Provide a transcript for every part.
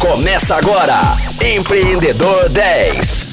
Começa agora, Empreendedor 10.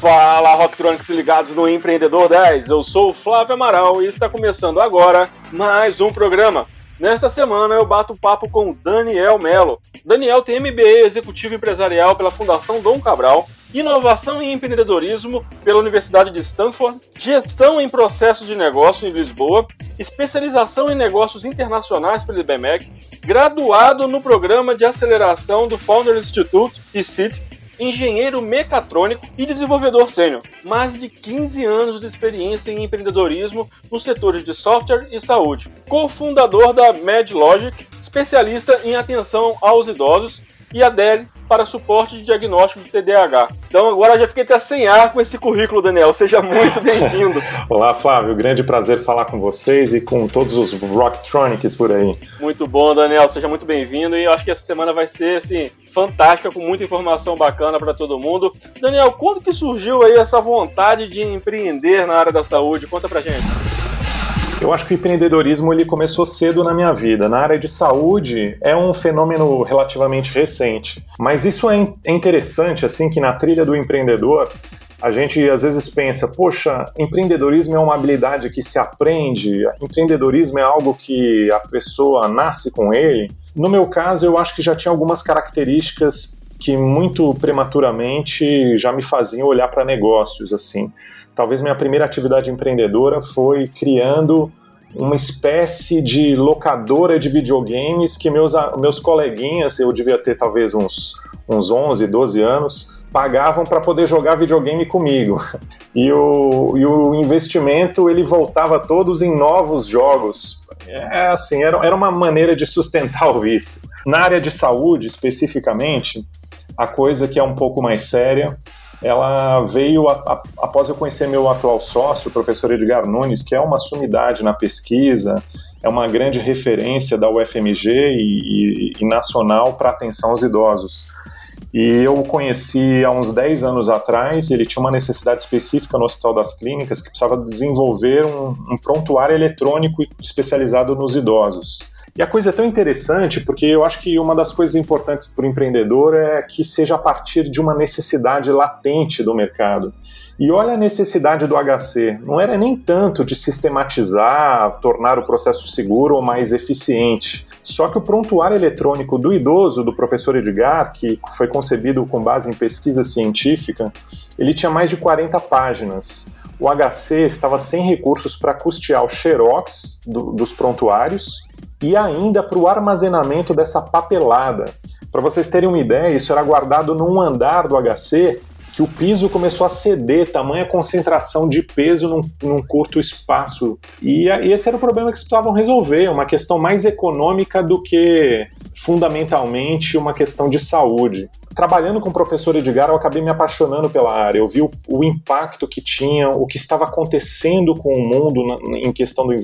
Fala, Rocktronics ligados no Empreendedor 10. Eu sou o Flávio Amaral e está começando agora mais um programa. Nesta semana eu bato papo com Daniel Melo. Daniel tem MBA Executivo Empresarial pela Fundação Dom Cabral, Inovação e Empreendedorismo pela Universidade de Stanford, Gestão em Processo de Negócio em Lisboa, Especialização em Negócios Internacionais pelo IBMEC, graduado no Programa de Aceleração do Founder Institute e CIT engenheiro mecatrônico e desenvolvedor sênior. Mais de 15 anos de experiência em empreendedorismo nos setores de software e saúde. Cofundador da MedLogic, especialista em atenção aos idosos e adere para suporte de diagnóstico de TDAH. Então agora já fiquei até sem ar com esse currículo, Daniel. Seja muito bem-vindo. Olá, Flávio. Grande prazer falar com vocês e com todos os Rocktronics por aí. Muito bom, Daniel. Seja muito bem-vindo e eu acho que essa semana vai ser assim fantástica, com muita informação bacana para todo mundo. Daniel, quando que surgiu aí essa vontade de empreender na área da saúde? Conta pra gente. Eu acho que o empreendedorismo ele começou cedo na minha vida. Na área de saúde é um fenômeno relativamente recente, mas isso é, é interessante assim que na trilha do empreendedor a gente às vezes pensa, poxa, empreendedorismo é uma habilidade que se aprende, empreendedorismo é algo que a pessoa nasce com ele. No meu caso, eu acho que já tinha algumas características que muito prematuramente já me faziam olhar para negócios assim talvez minha primeira atividade empreendedora foi criando uma espécie de locadora de videogames que meus, meus coleguinhas, eu devia ter talvez uns, uns 11, 12 anos, pagavam para poder jogar videogame comigo. E o, e o investimento ele voltava todos em novos jogos. É assim, era, era uma maneira de sustentar o vício. Na área de saúde, especificamente, a coisa que é um pouco mais séria ela veio a, a, após eu conhecer meu atual sócio, o professor Edgar Nunes, que é uma sumidade na pesquisa, é uma grande referência da UFMG e, e, e nacional para atenção aos idosos. E eu o conheci há uns 10 anos atrás, ele tinha uma necessidade específica no Hospital das Clínicas que precisava desenvolver um, um prontuário eletrônico especializado nos idosos. E a coisa é tão interessante porque eu acho que uma das coisas importantes para o empreendedor é que seja a partir de uma necessidade latente do mercado. E olha a necessidade do HC, não era nem tanto de sistematizar, tornar o processo seguro ou mais eficiente. Só que o prontuário eletrônico do idoso, do professor Edgar, que foi concebido com base em pesquisa científica, ele tinha mais de 40 páginas. O HC estava sem recursos para custear o xerox do, dos prontuários e ainda para o armazenamento dessa papelada. Para vocês terem uma ideia, isso era guardado num andar do HC que o piso começou a ceder, tamanha concentração de peso num, num curto espaço. E, e, esse era o problema que precisavam resolver, uma questão mais econômica do que fundamentalmente uma questão de saúde. Trabalhando com o professor Edgar, eu acabei me apaixonando pela área. Eu vi o, o impacto que tinha, o que estava acontecendo com o mundo na, em questão do,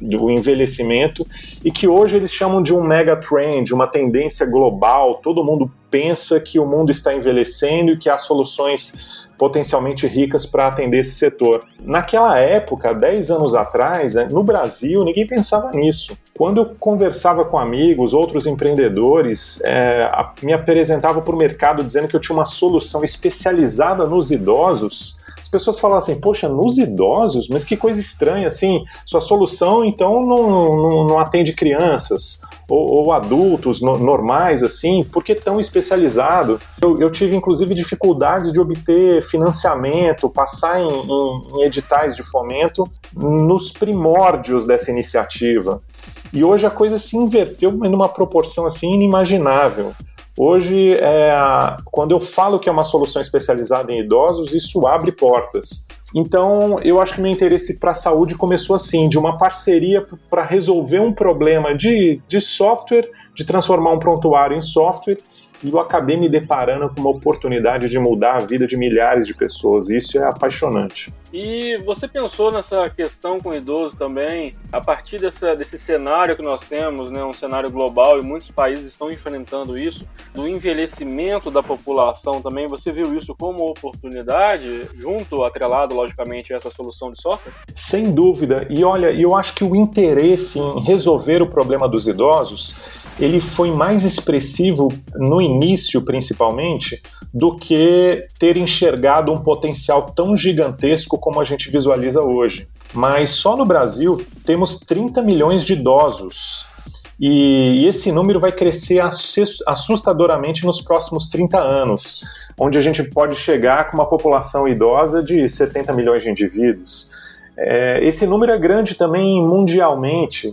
do envelhecimento e que hoje eles chamam de um mega trend, uma tendência global. Todo mundo pensa que o mundo está envelhecendo e que há soluções potencialmente ricas para atender esse setor. Naquela época, 10 anos atrás, né, no Brasil, ninguém pensava nisso. Quando eu conversava com amigos, outros empreendedores, é, me apresentava para o mercado dizendo que eu tinha uma solução especializada nos idosos, pessoas falam assim, poxa, nos idosos? Mas que coisa estranha, assim, sua solução então não, não, não atende crianças ou, ou adultos no, normais, assim, por que tão especializado? Eu, eu, tive inclusive dificuldades de obter financiamento, passar em, em, em editais de fomento nos primórdios dessa iniciativa. E hoje a coisa se inverteu numa proporção assim inimaginável. Hoje, é, quando eu falo que é uma solução especializada em idosos, isso abre portas. Então, eu acho que meu interesse para a saúde começou assim, de uma parceria para resolver um problema de, de software, de transformar um prontuário em software e eu acabei me deparando com uma oportunidade de mudar a vida de milhares de pessoas. E isso é apaixonante. E você pensou nessa questão com o idoso também, a partir dessa, desse cenário que nós temos, né, um cenário global e muitos países estão enfrentando isso, do envelhecimento da população também, você viu isso como oportunidade, junto, atrelado, logicamente, a essa solução de software? Sem dúvida. E olha, eu acho que o interesse em resolver o problema dos idosos ele foi mais expressivo no início, principalmente, do que ter enxergado um potencial tão gigantesco como a gente visualiza hoje. Mas só no Brasil temos 30 milhões de idosos. E esse número vai crescer assustadoramente nos próximos 30 anos, onde a gente pode chegar com uma população idosa de 70 milhões de indivíduos. É, esse número é grande também mundialmente.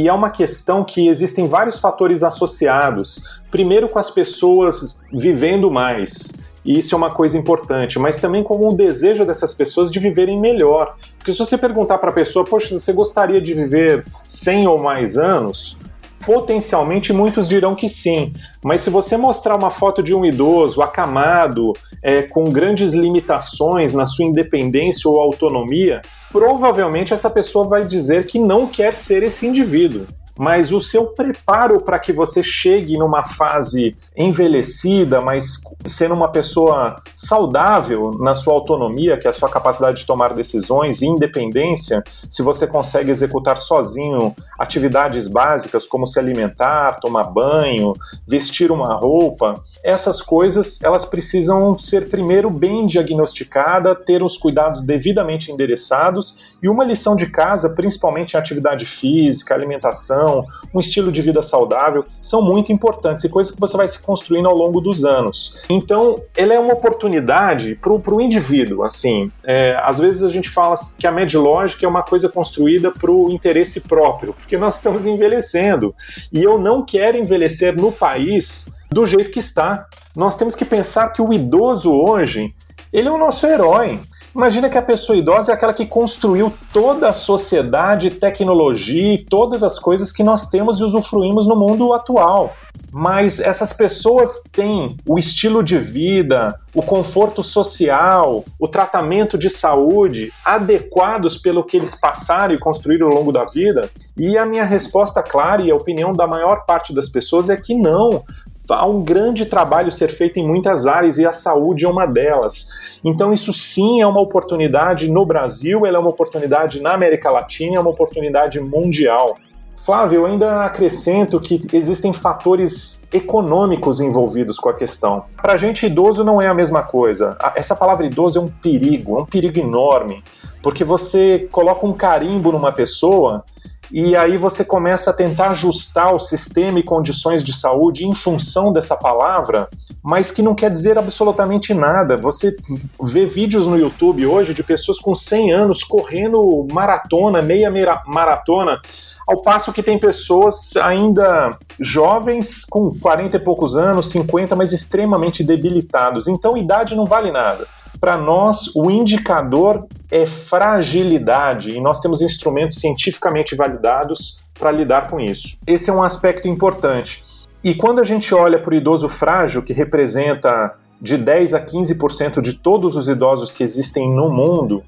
E é uma questão que existem vários fatores associados. Primeiro, com as pessoas vivendo mais. E isso é uma coisa importante, mas também com o desejo dessas pessoas de viverem melhor. Porque se você perguntar para a pessoa, poxa, você gostaria de viver 100 ou mais anos? Potencialmente muitos dirão que sim, mas se você mostrar uma foto de um idoso acamado, é, com grandes limitações na sua independência ou autonomia, provavelmente essa pessoa vai dizer que não quer ser esse indivíduo mas o seu preparo para que você chegue numa fase envelhecida, mas sendo uma pessoa saudável na sua autonomia, que é a sua capacidade de tomar decisões e independência, se você consegue executar sozinho atividades básicas como se alimentar, tomar banho, vestir uma roupa, essas coisas elas precisam ser primeiro bem diagnosticadas, ter os cuidados devidamente endereçados e uma lição de casa, principalmente em atividade física, alimentação um estilo de vida saudável, são muito importantes e coisas que você vai se construindo ao longo dos anos. Então, ele é uma oportunidade para o indivíduo. Assim, é, às vezes a gente fala que a MedLogic é uma coisa construída para o interesse próprio, porque nós estamos envelhecendo e eu não quero envelhecer no país do jeito que está. Nós temos que pensar que o idoso hoje ele é o nosso herói. Imagina que a pessoa idosa é aquela que construiu toda a sociedade, tecnologia e todas as coisas que nós temos e usufruímos no mundo atual. Mas essas pessoas têm o estilo de vida, o conforto social, o tratamento de saúde adequados pelo que eles passaram e construíram ao longo da vida? E a minha resposta clara e a opinião da maior parte das pessoas é que não há um grande trabalho ser feito em muitas áreas e a saúde é uma delas. Então, isso sim é uma oportunidade no Brasil, ela é uma oportunidade na América Latina, é uma oportunidade mundial. Flávio, eu ainda acrescento que existem fatores econômicos envolvidos com a questão. Para a gente, idoso não é a mesma coisa. Essa palavra idoso é um perigo, é um perigo enorme, porque você coloca um carimbo numa pessoa e aí você começa a tentar ajustar o sistema e condições de saúde em função dessa palavra, mas que não quer dizer absolutamente nada. Você vê vídeos no YouTube hoje de pessoas com 100 anos correndo maratona, meia maratona, ao passo que tem pessoas ainda jovens com 40 e poucos anos, 50, mas extremamente debilitados. Então, idade não vale nada. Para nós, o indicador é fragilidade e nós temos instrumentos cientificamente validados para lidar com isso. Esse é um aspecto importante. E quando a gente olha para o idoso frágil, que representa de 10 a 15% de todos os idosos que existem no mundo,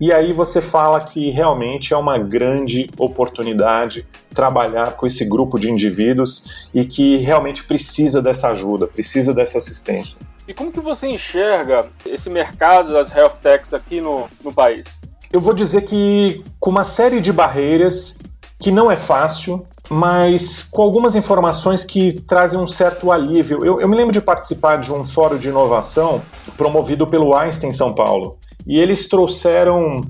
e aí você fala que realmente é uma grande oportunidade trabalhar com esse grupo de indivíduos e que realmente precisa dessa ajuda, precisa dessa assistência. E como que você enxerga esse mercado das health techs aqui no, no país? Eu vou dizer que com uma série de barreiras que não é fácil, mas com algumas informações que trazem um certo alívio. Eu, eu me lembro de participar de um fórum de inovação promovido pelo Einstein São Paulo e eles trouxeram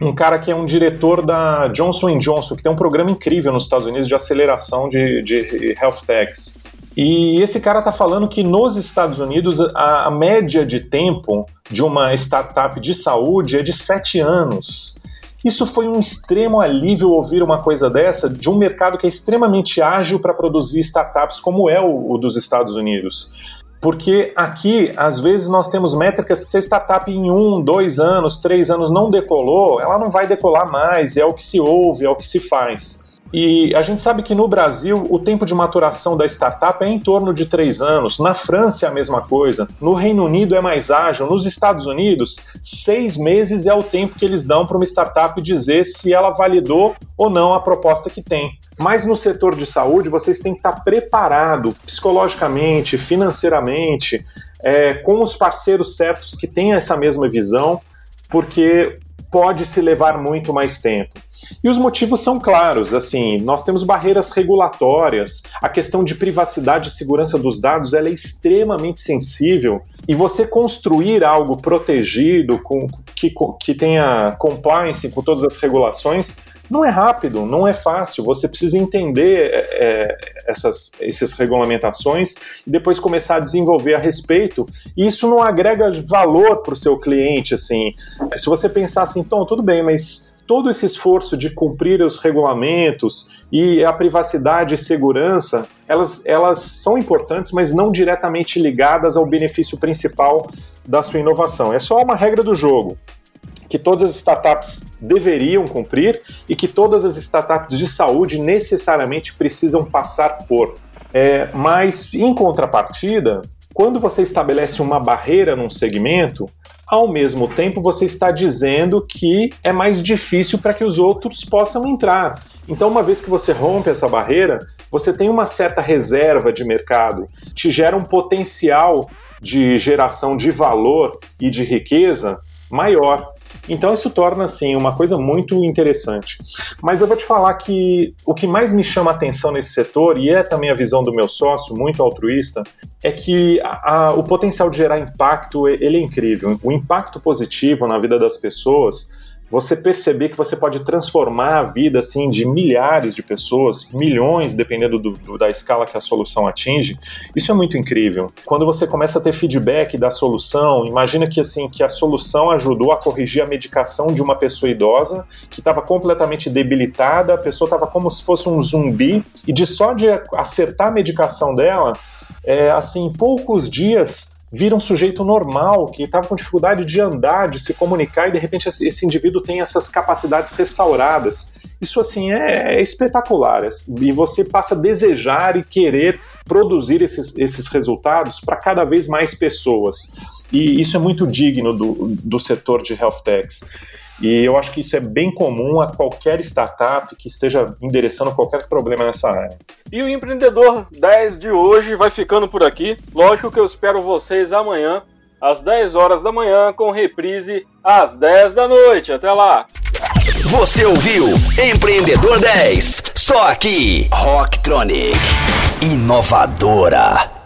um cara que é um diretor da Johnson Johnson, que tem um programa incrível nos Estados Unidos de aceleração de, de health techs. E esse cara está falando que nos Estados Unidos a, a, média de tempo de uma startup de saúde é de sete anos. Isso foi um extremo alívio ouvir uma coisa dessa de um mercado que é extremamente ágil para produzir startups como é o, o dos Estados Unidos. Porque aqui, às vezes, nós temos métricas que se a startup em um, dois anos, três anos não decolou, ela não vai decolar mais, é o que se ouve, é o que se faz. E a gente sabe que no Brasil o tempo de maturação da startup é em torno de três anos. Na França é a mesma coisa. No Reino Unido é mais ágil. Nos Estados Unidos, seis meses é o tempo que eles dão para uma startup dizer se ela validou ou não a proposta que tem. Mas no setor de saúde, vocês têm que estar preparado psicologicamente, financeiramente, é, com os parceiros certos que têm essa mesma visão, porque pode se levar muito mais tempo. E os motivos são claros, assim, nós temos barreiras regulatórias, a questão de privacidade e segurança dos dados ela é extremamente sensível e você construir algo protegido, com, que, que tenha compliance com todas as regulações, não é rápido, não é fácil. Você precisa entender é, é, essas, essas regulamentações e depois começar a desenvolver a respeito. E isso não agrega valor para o seu cliente. Assim, se você pensar assim, Tom, tudo bem, mas todo esse esforço de cumprir os regulamentos e a privacidade e segurança, elas, elas são importantes, mas não diretamente ligadas ao benefício principal da sua inovação. É só uma regra do jogo que todas as startups deveriam cumprir e que todas as startups de saúde necessariamente precisam passar por. É, mas, em contrapartida, quando você estabelece uma barreira num segmento, ao mesmo tempo você está dizendo que é mais difícil para que os outros possam entrar. Então, uma vez que você rompe essa barreira, você tem uma certa reserva de mercado, te gera um potencial de geração de valor e de riqueza maior. Então isso torna assim uma coisa muito interessante. Mas eu vou te falar que o que mais me chama a atenção nesse setor e é também a visão do meu sócio, muito altruísta, é que a, a, o potencial de gerar impacto ele é incrível. O impacto positivo na vida das pessoas você perceber que você pode transformar a vida assim de milhares de pessoas, milhões, dependendo do, do, da escala que a solução atinge, isso é muito incrível. Quando você começa a ter feedback da solução, imagina que assim que a solução ajudou a corrigir a medicação de uma pessoa idosa que estava completamente debilitada, a pessoa estava como se fosse um zumbi e de só de acertar a medicação dela, é, assim, em poucos dias vira um sujeito normal, que estava com dificuldade de andar, de se comunicar, e de repente esse indivíduo tem essas capacidades restauradas. Isso assim é, é espetacular. E você passa a desejar e querer produzir esses, esses resultados para cada vez mais pessoas. E isso é muito digno do, do setor de health techs. E eu acho que isso é bem comum a qualquer startup que esteja endereçando qualquer problema nessa área. E o Empreendedor 10 de hoje vai ficando por aqui. Lógico que eu espero vocês amanhã, às 10 horas da manhã, com reprise às 10 da noite. Até lá! Você ouviu Empreendedor 10, só aqui, Rocktronic, inovadora.